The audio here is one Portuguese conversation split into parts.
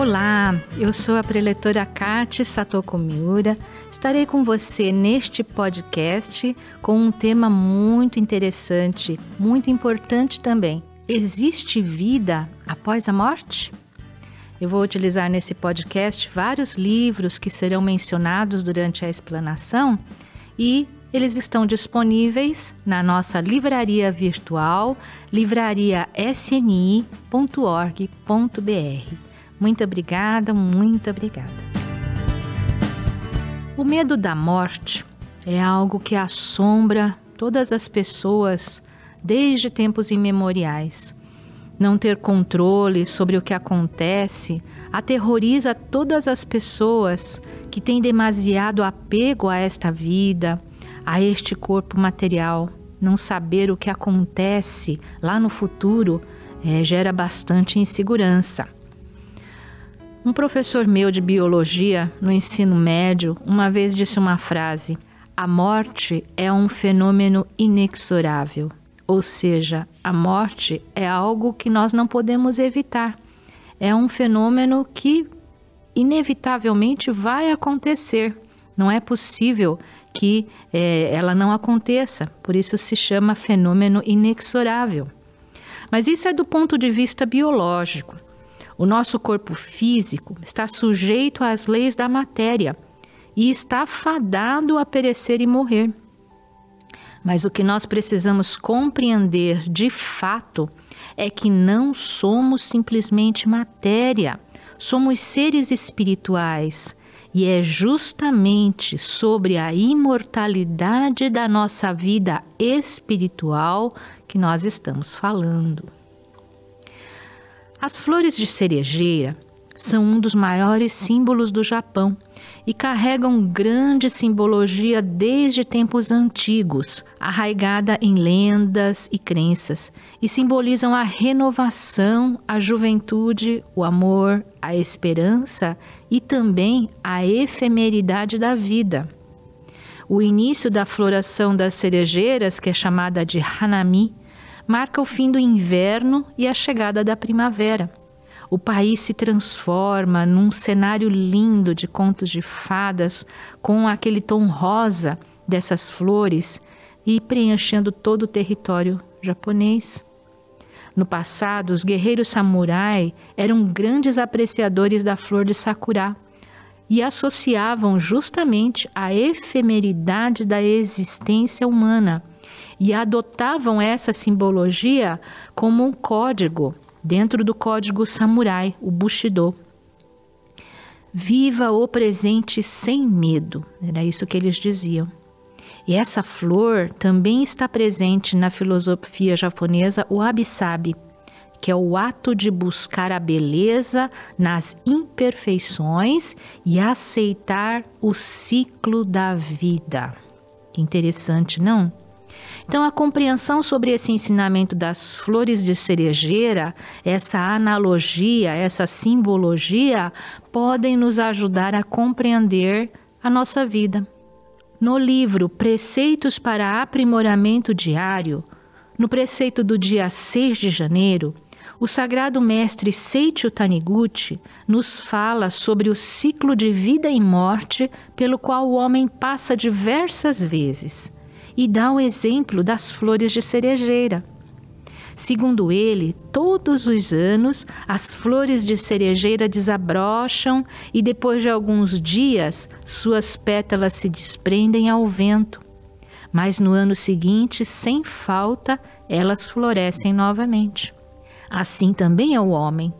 Olá, eu sou a preletora Kate Satoko Miura. Estarei com você neste podcast com um tema muito interessante, muito importante também. Existe vida após a morte? Eu vou utilizar nesse podcast vários livros que serão mencionados durante a explanação e eles estão disponíveis na nossa livraria virtual livrariasni.org.br. Muito obrigada, muito obrigada. O medo da morte é algo que assombra todas as pessoas desde tempos imemoriais. Não ter controle sobre o que acontece aterroriza todas as pessoas que têm demasiado apego a esta vida, a este corpo material. Não saber o que acontece lá no futuro é, gera bastante insegurança. Um professor meu de biologia no ensino médio uma vez disse uma frase: A morte é um fenômeno inexorável. Ou seja, a morte é algo que nós não podemos evitar. É um fenômeno que inevitavelmente vai acontecer. Não é possível que é, ela não aconteça. Por isso se chama fenômeno inexorável. Mas isso é do ponto de vista biológico. O nosso corpo físico está sujeito às leis da matéria e está fadado a perecer e morrer. Mas o que nós precisamos compreender de fato é que não somos simplesmente matéria, somos seres espirituais. E é justamente sobre a imortalidade da nossa vida espiritual que nós estamos falando. As flores de cerejeira são um dos maiores símbolos do Japão e carregam grande simbologia desde tempos antigos, arraigada em lendas e crenças, e simbolizam a renovação, a juventude, o amor, a esperança e também a efemeridade da vida. O início da floração das cerejeiras, que é chamada de Hanami, marca o fim do inverno e a chegada da primavera. O país se transforma num cenário lindo de contos de fadas, com aquele tom rosa dessas flores e preenchendo todo o território japonês. No passado, os guerreiros samurai eram grandes apreciadores da flor de sakura e associavam justamente a efemeridade da existência humana e adotavam essa simbologia como um código dentro do código samurai, o Bushido. Viva o presente sem medo, era isso que eles diziam. E essa flor também está presente na filosofia japonesa, o abisabi, que é o ato de buscar a beleza nas imperfeições e aceitar o ciclo da vida. Que interessante, não? Então, a compreensão sobre esse ensinamento das flores de cerejeira, essa analogia, essa simbologia, podem nos ajudar a compreender a nossa vida. No livro Preceitos para Aprimoramento Diário, no preceito do dia 6 de janeiro, o sagrado mestre Seiichi Taniguchi nos fala sobre o ciclo de vida e morte pelo qual o homem passa diversas vezes e dá o exemplo das flores de cerejeira. Segundo ele, todos os anos as flores de cerejeira desabrocham e depois de alguns dias suas pétalas se desprendem ao vento. Mas no ano seguinte, sem falta, elas florescem novamente. Assim também é o homem.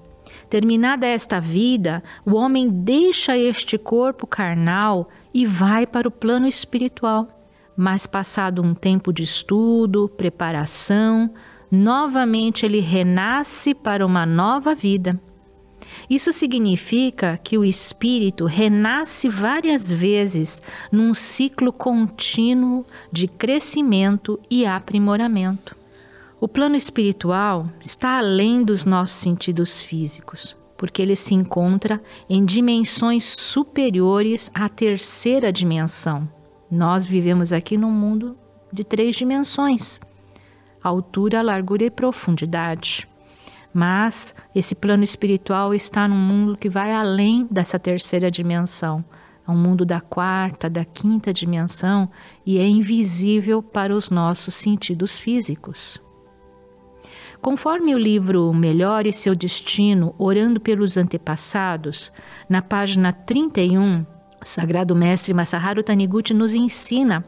Terminada esta vida, o homem deixa este corpo carnal e vai para o plano espiritual mas passado um tempo de estudo, preparação, novamente ele renasce para uma nova vida. Isso significa que o espírito renasce várias vezes num ciclo contínuo de crescimento e aprimoramento. O plano espiritual está além dos nossos sentidos físicos, porque ele se encontra em dimensões superiores à terceira dimensão nós vivemos aqui num mundo de três dimensões: altura, largura e profundidade. Mas esse plano espiritual está num mundo que vai além dessa terceira dimensão. É um mundo da quarta, da quinta dimensão e é invisível para os nossos sentidos físicos. Conforme o livro Melhore Seu Destino, Orando pelos Antepassados, na página 31, o Sagrado Mestre Masaharu Taniguchi nos ensina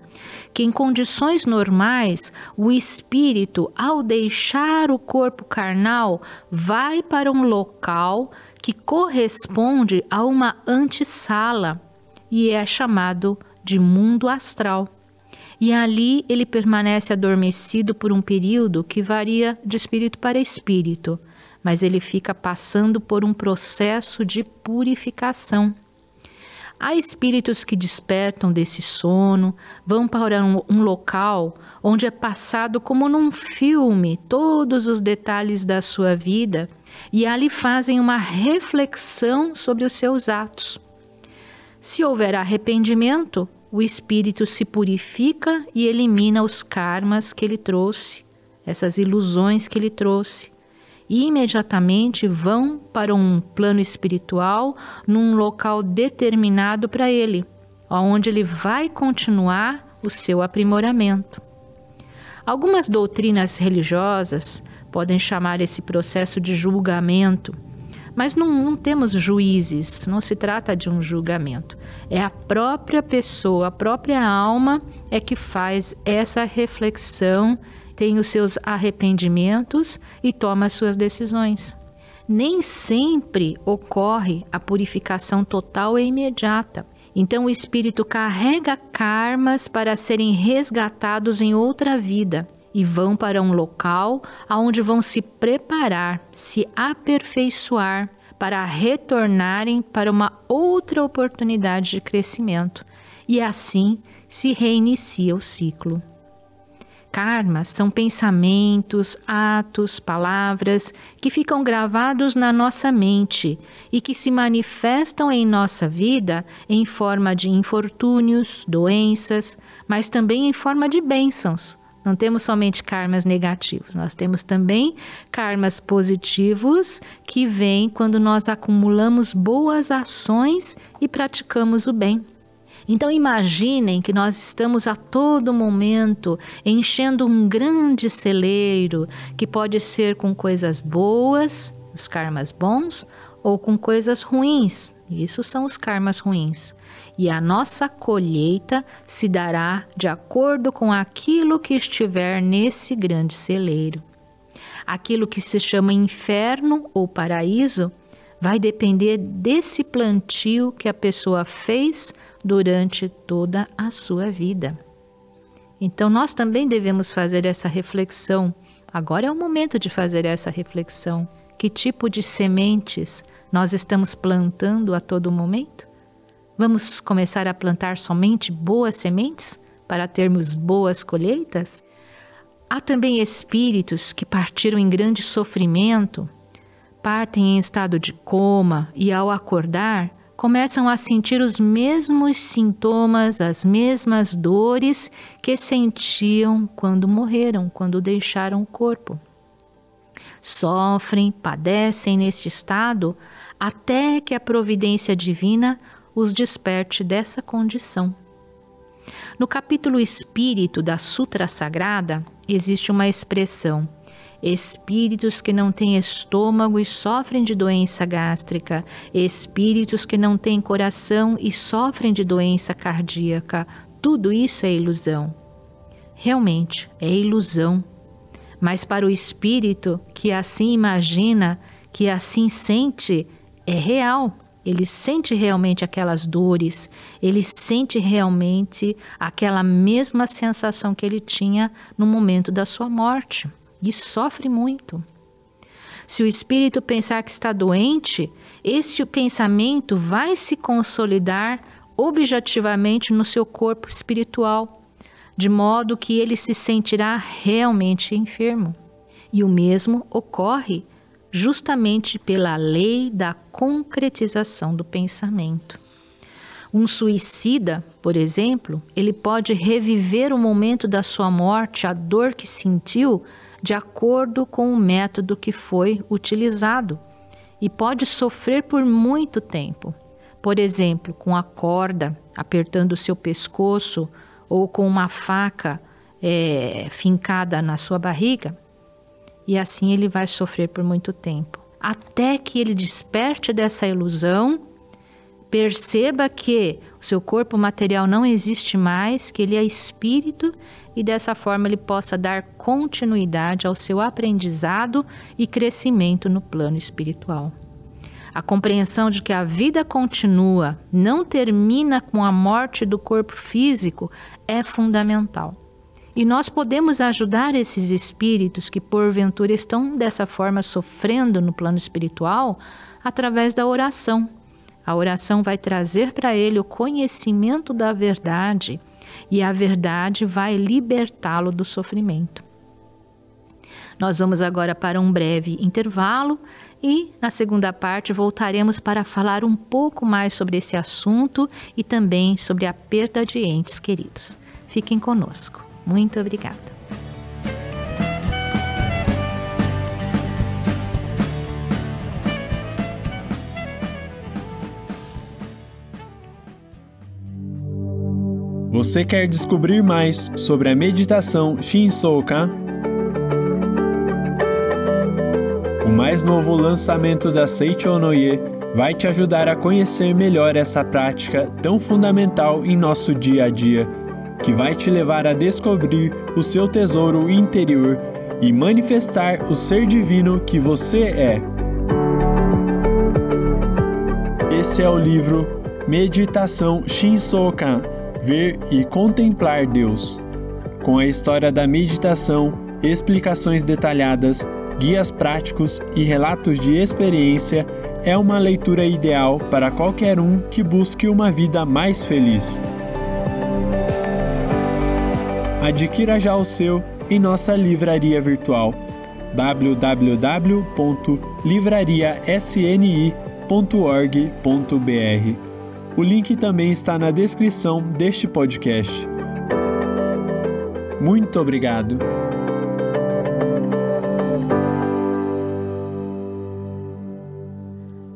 que, em condições normais, o espírito, ao deixar o corpo carnal, vai para um local que corresponde a uma antessala e é chamado de mundo astral e ali ele permanece adormecido por um período que varia de espírito para espírito, mas ele fica passando por um processo de purificação. Há espíritos que despertam desse sono, vão para um, um, local onde é passado como num filme todos os detalhes da sua vida e ali fazem uma reflexão sobre os seus atos. Se houver arrependimento, o espírito se purifica e elimina os karmas que ele trouxe, essas ilusões que ele trouxe. Imediatamente vão para um plano espiritual, num local determinado para ele, onde ele vai continuar o seu aprimoramento. Algumas doutrinas religiosas podem chamar esse processo de julgamento mas não, não temos juízes, não se trata de um julgamento. É a própria pessoa, a própria alma é que faz essa reflexão, tem os seus arrependimentos e toma as suas decisões. Nem sempre ocorre a purificação total e imediata. Então o espírito carrega karmas para serem resgatados em outra vida e vão para um local aonde vão se preparar, se aperfeiçoar para retornarem para uma outra oportunidade de crescimento e assim se reinicia o ciclo. Karmas são pensamentos, atos, palavras que ficam gravados na nossa mente e que se manifestam em nossa vida em forma de infortúnios, doenças, mas também em forma de bênçãos, não temos somente karmas negativos, nós temos também karmas positivos que vêm quando nós acumulamos boas ações e praticamos o bem. Então imaginem que nós estamos a todo momento enchendo um grande celeiro que pode ser com coisas boas, os karmas bons, ou com coisas ruins. Isso são os karmas ruins e a nossa colheita se dará de acordo com aquilo que estiver nesse grande celeiro. Aquilo que se chama inferno ou paraíso vai depender desse plantio que a pessoa fez durante toda a sua vida. Então nós também devemos fazer essa reflexão. Agora é o momento de fazer essa reflexão. Que tipo de sementes nós estamos plantando a todo momento? Vamos começar a plantar somente boas sementes para termos boas colheitas? Há também espíritos que partiram em grande sofrimento, partem em estado de coma e, ao acordar, começam a sentir os mesmos sintomas, as mesmas dores que sentiam quando morreram, quando deixaram o corpo. Sofrem, padecem neste estado até que a providência divina os desperte dessa condição. No capítulo Espírito da Sutra Sagrada, existe uma expressão: espíritos que não têm estômago e sofrem de doença gástrica, espíritos que não têm coração e sofrem de doença cardíaca. Tudo isso é ilusão. Realmente, é ilusão. Mas para o espírito que assim imagina, que assim sente, é real. Ele sente realmente aquelas dores, ele sente realmente aquela mesma sensação que ele tinha no momento da sua morte e sofre muito. Se o espírito pensar que está doente, esse pensamento vai se consolidar objetivamente no seu corpo espiritual, de modo que ele se sentirá realmente enfermo. E o mesmo ocorre justamente pela lei da concretização do pensamento. Um suicida, por exemplo, ele pode reviver o momento da sua morte, a dor que sentiu, de acordo com o método que foi utilizado e pode sofrer por muito tempo. Por exemplo, com a corda apertando o seu pescoço ou com uma faca é, fincada na sua barriga, e assim ele vai sofrer por muito tempo. Até que ele desperte dessa ilusão, perceba que o seu corpo material não existe mais, que ele é espírito e dessa forma ele possa dar continuidade ao seu aprendizado e crescimento no plano espiritual. A compreensão de que a vida continua, não termina com a morte do corpo físico, é fundamental. E nós podemos ajudar esses espíritos que porventura estão dessa forma sofrendo no plano espiritual através da oração. A oração vai trazer para ele o conhecimento da verdade e a verdade vai libertá-lo do sofrimento. Nós vamos agora para um breve intervalo e, na segunda parte, voltaremos para falar um pouco mais sobre esse assunto e também sobre a perda de entes queridos. Fiquem conosco. Muito obrigada. Você quer descobrir mais sobre a meditação Shinsokan? O mais novo lançamento da Seicho Noye vai te ajudar a conhecer melhor essa prática tão fundamental em nosso dia a dia que vai te levar a descobrir o seu tesouro interior e manifestar o ser divino que você é. Esse é o livro Meditação Shinsokan Ver e Contemplar Deus, com a história da meditação, explicações detalhadas, guias práticos e relatos de experiência. É uma leitura ideal para qualquer um que busque uma vida mais feliz. Adquira já o seu em nossa livraria virtual www.livrariasni.org.br. O link também está na descrição deste podcast. Muito obrigado.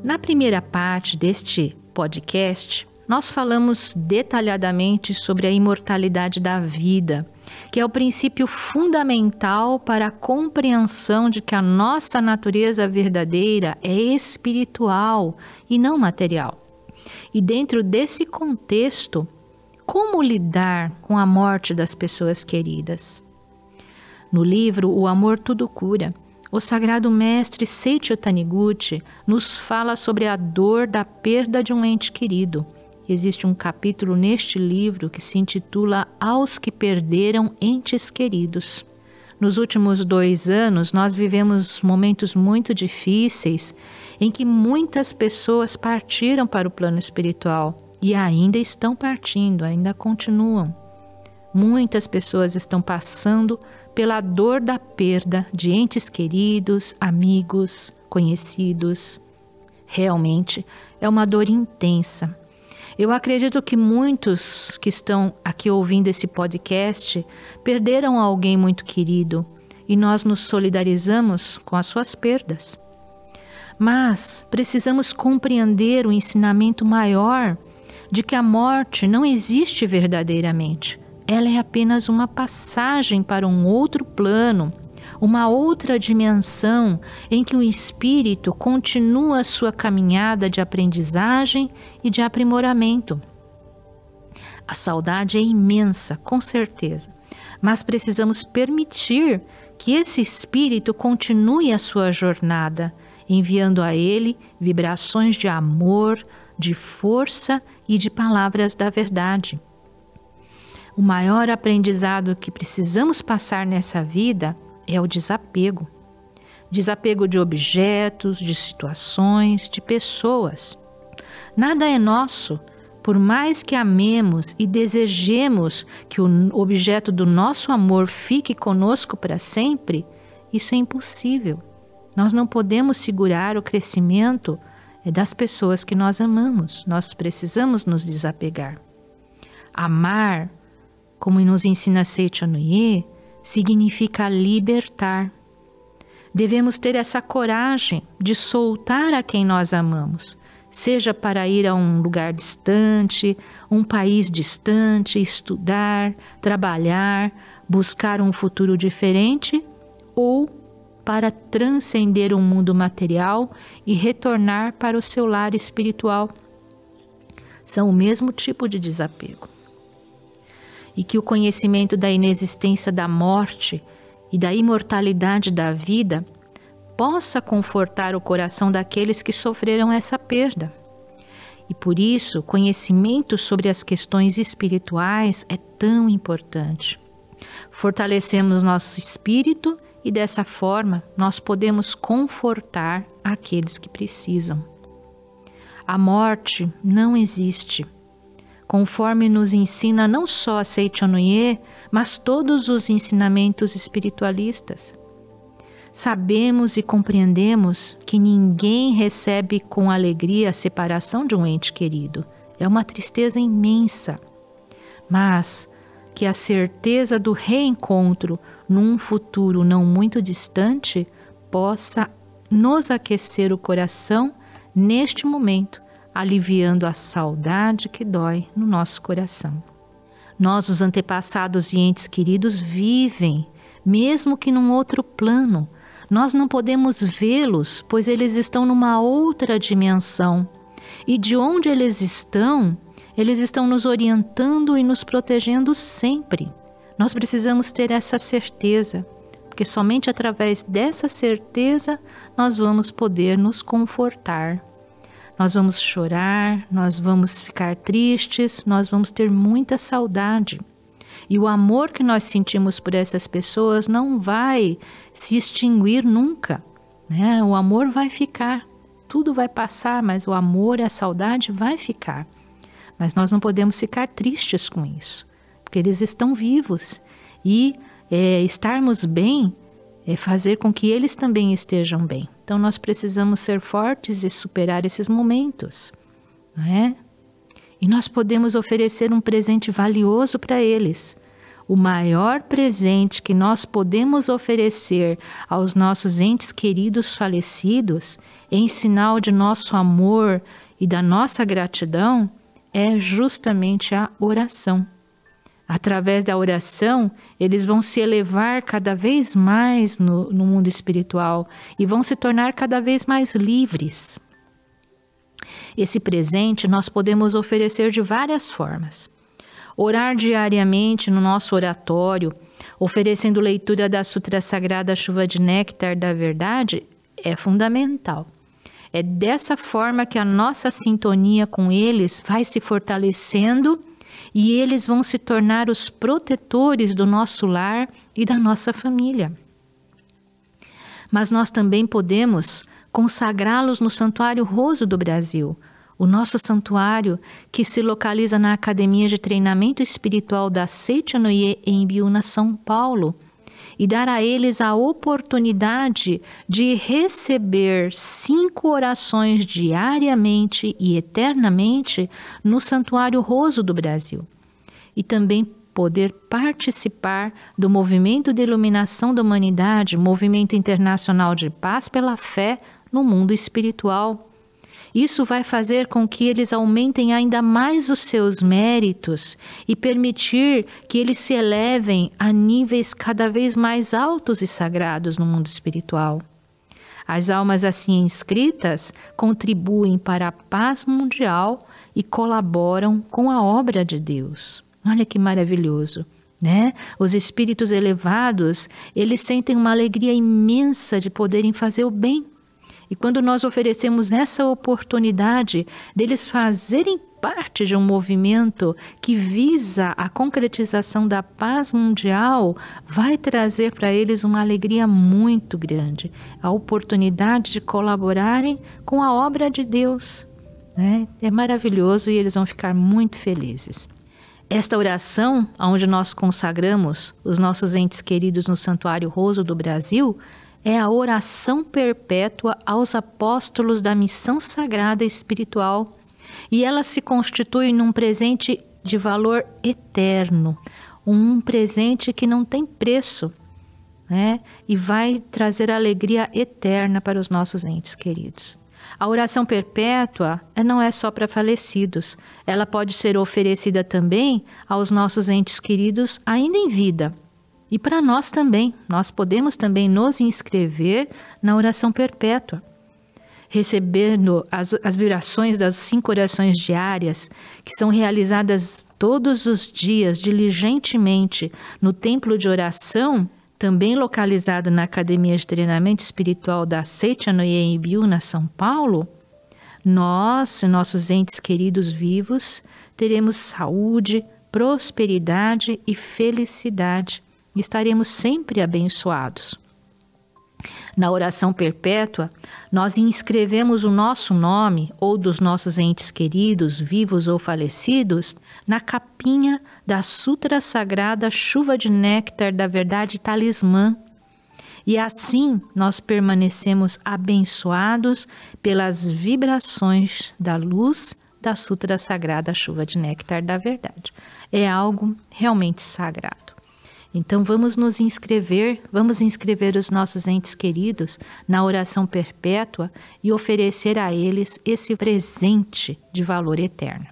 Na primeira parte deste podcast, nós falamos detalhadamente sobre a imortalidade da vida que é o princípio fundamental para a compreensão de que a nossa natureza verdadeira é espiritual e não material. E dentro desse contexto, como lidar com a morte das pessoas queridas? No livro O Amor Tudo Cura, o sagrado mestre Seiichi Taniguchi nos fala sobre a dor da perda de um ente querido Existe um capítulo neste livro que se intitula Aos que Perderam Entes Queridos. Nos últimos dois anos, nós vivemos momentos muito difíceis em que muitas pessoas partiram para o plano espiritual e ainda estão partindo, ainda continuam. Muitas pessoas estão passando pela dor da perda de entes queridos, amigos, conhecidos. Realmente é uma dor intensa eu acredito que muitos que estão aqui ouvindo esse podcast perderam alguém muito querido e nós nos solidarizamos com as suas perdas. Mas precisamos compreender o ensinamento maior de que a morte não existe verdadeiramente. Ela é apenas uma passagem para um outro plano uma outra dimensão em que o espírito continua sua caminhada de aprendizagem e de aprimoramento. A saudade é imensa, com certeza, mas precisamos permitir que esse espírito continue a sua jornada, enviando a ele vibrações de amor, de força e de palavras da verdade. O maior aprendizado que precisamos passar nessa vida é o desapego. Desapego de objetos, de situações, de pessoas. Nada é nosso, por mais que amemos e desejemos que o objeto do nosso amor fique conosco para sempre, isso é impossível. Nós não podemos segurar o crescimento eh, das pessoas que nós amamos. Nós precisamos nos desapegar. Amar, como nos ensina Seiichi Anuye, significa libertar. Devemos ter essa coragem de soltar a quem nós amamos, seja para ir a um lugar distante, um país distante, estudar, trabalhar, buscar um futuro diferente ou para transcender o mundo material e retornar para o seu lar espiritual. São o mesmo tipo de desapego. E que o conhecimento da inexistência da morte e da imortalidade da vida possa confortar o coração daqueles que sofreram essa perda. E por isso, conhecimento sobre as questões espirituais é tão importante. Fortalecemos nosso espírito e dessa forma nós podemos confortar aqueles que precisam. A morte não existe, conforme nos ensina não só a Seichonoye, mas todos os ensinamentos espiritualistas. Sabemos e compreendemos que ninguém recebe com alegria a separação de um ente querido. É uma tristeza imensa. Mas que a certeza do reencontro num futuro não muito distante possa nos aquecer o coração neste momento, aliviando a saudade que dói no nosso coração. Nós, os antepassados e entes queridos, vivem, mesmo que num outro plano, nós não podemos vê-los, pois eles estão numa outra dimensão. E de onde eles estão, eles estão nos orientando e nos protegendo sempre. Nós precisamos ter essa certeza, porque somente através dessa certeza nós vamos poder nos confortar. Nós vamos chorar, nós vamos ficar tristes, nós vamos ter muita saudade. E o amor que nós sentimos por essas pessoas não vai se extinguir nunca. Né? O amor vai ficar, tudo vai passar, mas o amor e a saudade vai ficar. Mas nós não podemos ficar tristes com isso, porque eles estão vivos e é, estarmos bem é fazer com que eles também estejam bem. Então nós precisamos ser fortes e superar esses momentos, não é? E nós podemos oferecer um presente valioso para eles. O maior presente que nós podemos oferecer aos nossos entes queridos falecidos, em sinal de nosso amor e da nossa gratidão, é justamente a oração. Através da oração, eles vão se elevar cada vez mais no, no mundo espiritual e vão se tornar cada vez mais livres. Esse presente nós podemos oferecer de várias formas. Orar diariamente no nosso oratório, oferecendo leitura da Sutra Sagrada Chuva de Néctar da Verdade, é fundamental. É dessa forma que a nossa sintonia com eles vai se fortalecendo e eles vão se tornar os protetores do nosso lar e da nossa família. Mas nós também podemos consagrá-los no Santuário Roso do Brasil, o nosso santuário que se localiza na Academia de Treinamento Espiritual da Seichonoye em Biúna, São Paulo, e dar a eles a oportunidade de receber cinco orações diariamente e eternamente no Santuário Roso do Brasil. E também poder participar do movimento de iluminação da humanidade, movimento internacional de paz pela fé no mundo espiritual. Isso vai fazer com que eles aumentem ainda mais os seus méritos e permitir que eles se elevem a níveis cada vez mais altos e sagrados no mundo espiritual. As almas assim inscritas contribuem para a paz mundial e colaboram com a obra de Deus. Olha que maravilhoso. Né? Os espíritos elevados, eles sentem uma alegria imensa de poderem fazer o bem. E quando nós oferecemos essa oportunidade deles fazerem parte de um movimento que visa a concretização da paz mundial, vai trazer para eles uma alegria muito grande, a oportunidade de colaborarem com a obra de Deus. Né? É maravilhoso e eles vão ficar muito felizes. Esta oração, onde nós consagramos os nossos entes queridos no Santuário Roso do Brasil, é a oração perpétua aos apóstolos da missão sagrada espiritual e ela se constitui num presente de valor eterno, um presente que não tem preço, né? E vai trazer alegria eterna para os nossos entes queridos. A oração perpétua não é só para falecidos, ela pode ser oferecida também aos nossos entes queridos ainda em vida. E para nós também, nós podemos também nos inscrever na oração perpétua recebendo as, as vibrações das cinco orações diárias, que são realizadas todos os dias, diligentemente, no templo de oração, também localizado na Academia de Treinamento Espiritual da Seitianoye em Biúna, São Paulo, nós, nossos entes queridos vivos, teremos saúde, prosperidade e felicidade. Estaremos sempre abençoados. Na oração perpétua, nós inscrevemos o nosso nome ou dos nossos entes queridos, vivos ou falecidos, na capinha da Sutra Sagrada Chuva de Néctar da Verdade Talismã. E assim nós permanecemos abençoados pelas vibrações da luz da Sutra Sagrada Chuva de Néctar da Verdade. É algo realmente sagrado. Então vamos nos inscrever, vamos inscrever os nossos entes queridos na oração perpétua e oferecer a eles esse presente de valor eterno.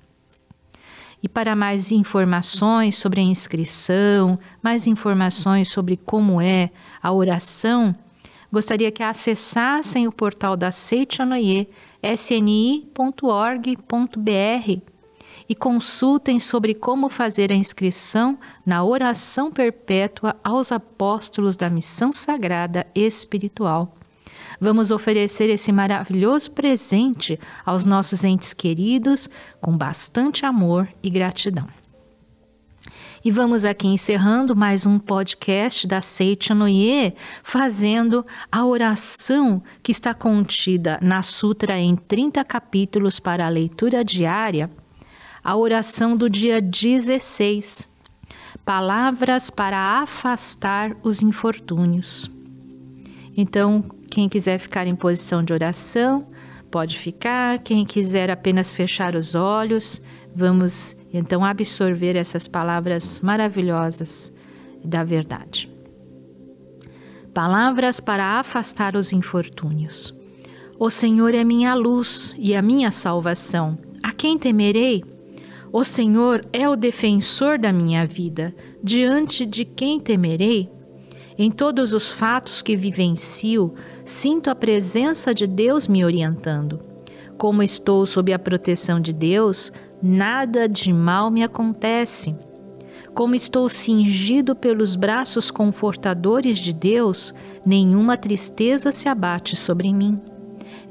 E para mais informações sobre a inscrição, mais informações sobre como é a oração, gostaria que acessassem o portal da Seichonoye, sni.org.br e consultem sobre como fazer a inscrição na oração perpétua aos apóstolos da missão sagrada espiritual. Vamos oferecer esse maravilhoso presente aos nossos entes queridos com bastante amor e gratidão. E vamos aqui encerrando mais um podcast da Seite Noye, fazendo a oração que está contida na Sutra em 30 capítulos para a leitura diária a oração do dia 16. Palavras para afastar os infortúnios. Então, quem quiser ficar em posição de oração, pode ficar. Quem quiser apenas fechar os olhos, vamos então absorver essas palavras maravilhosas da verdade. Palavras para afastar os infortúnios. O Senhor é minha luz e a minha salvação. A quem temerei? O Senhor é o defensor da minha vida, diante de quem temerei? Em todos os fatos que vivencio, sinto a presença de Deus me orientando. Como estou sob a proteção de Deus, nada de mal me acontece. Como estou cingido pelos braços confortadores de Deus, nenhuma tristeza se abate sobre mim.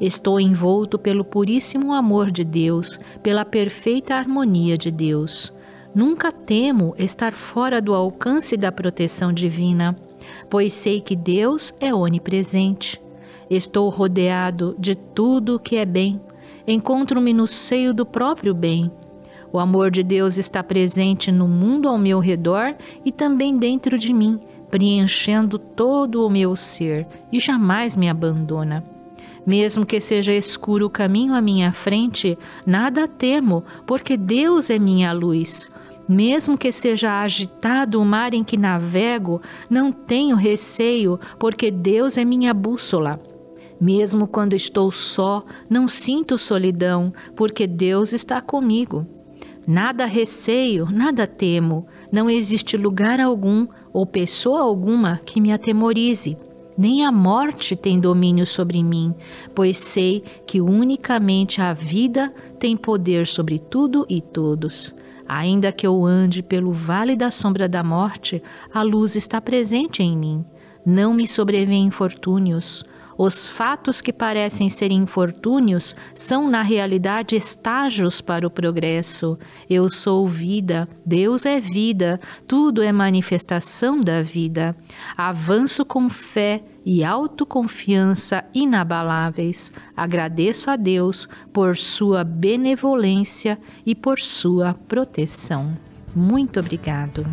Estou envolto pelo puríssimo amor de Deus, pela perfeita harmonia de Deus. Nunca temo estar fora do alcance da proteção divina, pois sei que Deus é onipresente. Estou rodeado de tudo o que é bem. Encontro-me no seio do próprio bem. O amor de Deus está presente no mundo ao meu redor e também dentro de mim, preenchendo todo o meu ser e jamais me abandona. Mesmo que seja escuro o caminho à minha frente, nada temo, porque Deus é minha luz. Mesmo que seja agitado o mar em que navego, não tenho receio, porque Deus é minha bússola. Mesmo quando estou só, não sinto solidão, porque Deus está comigo. Nada receio, nada temo, não existe lugar algum ou pessoa alguma que me atemorize nem a morte tem domínio sobre mim, pois sei que unicamente a vida tem poder sobre tudo e todos. Ainda que eu ande pelo vale da sombra da morte, a luz está presente em mim. Não me sobrevêm infortúnios. Os fatos que parecem ser infortúnios são, na realidade, estágios para o progresso. Eu sou vida, Deus é vida, tudo é manifestação da vida. Avanço com fé e autoconfiança inabaláveis. Agradeço a Deus por sua benevolência e por sua proteção. Muito obrigado.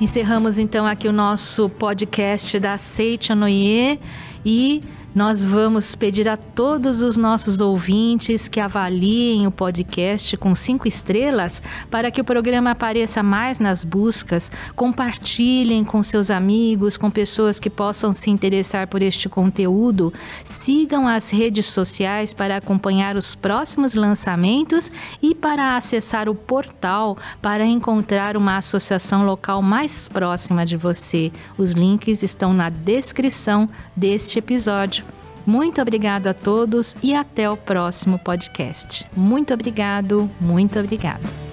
Encerramos então aqui o nosso podcast da Seite Anoye e Nós vamos pedir a todos os nossos ouvintes que avaliem o podcast com cinco estrelas para que o programa apareça mais nas buscas. Compartilhem com seus amigos, com pessoas que possam se interessar por este conteúdo. Sigam as redes sociais para acompanhar os próximos lançamentos e para acessar o portal para encontrar uma associação local mais próxima de você. Os links estão na descrição deste episódio. Muito obrigado a todos e até o próximo podcast. Muito obrigado, muito obrigado.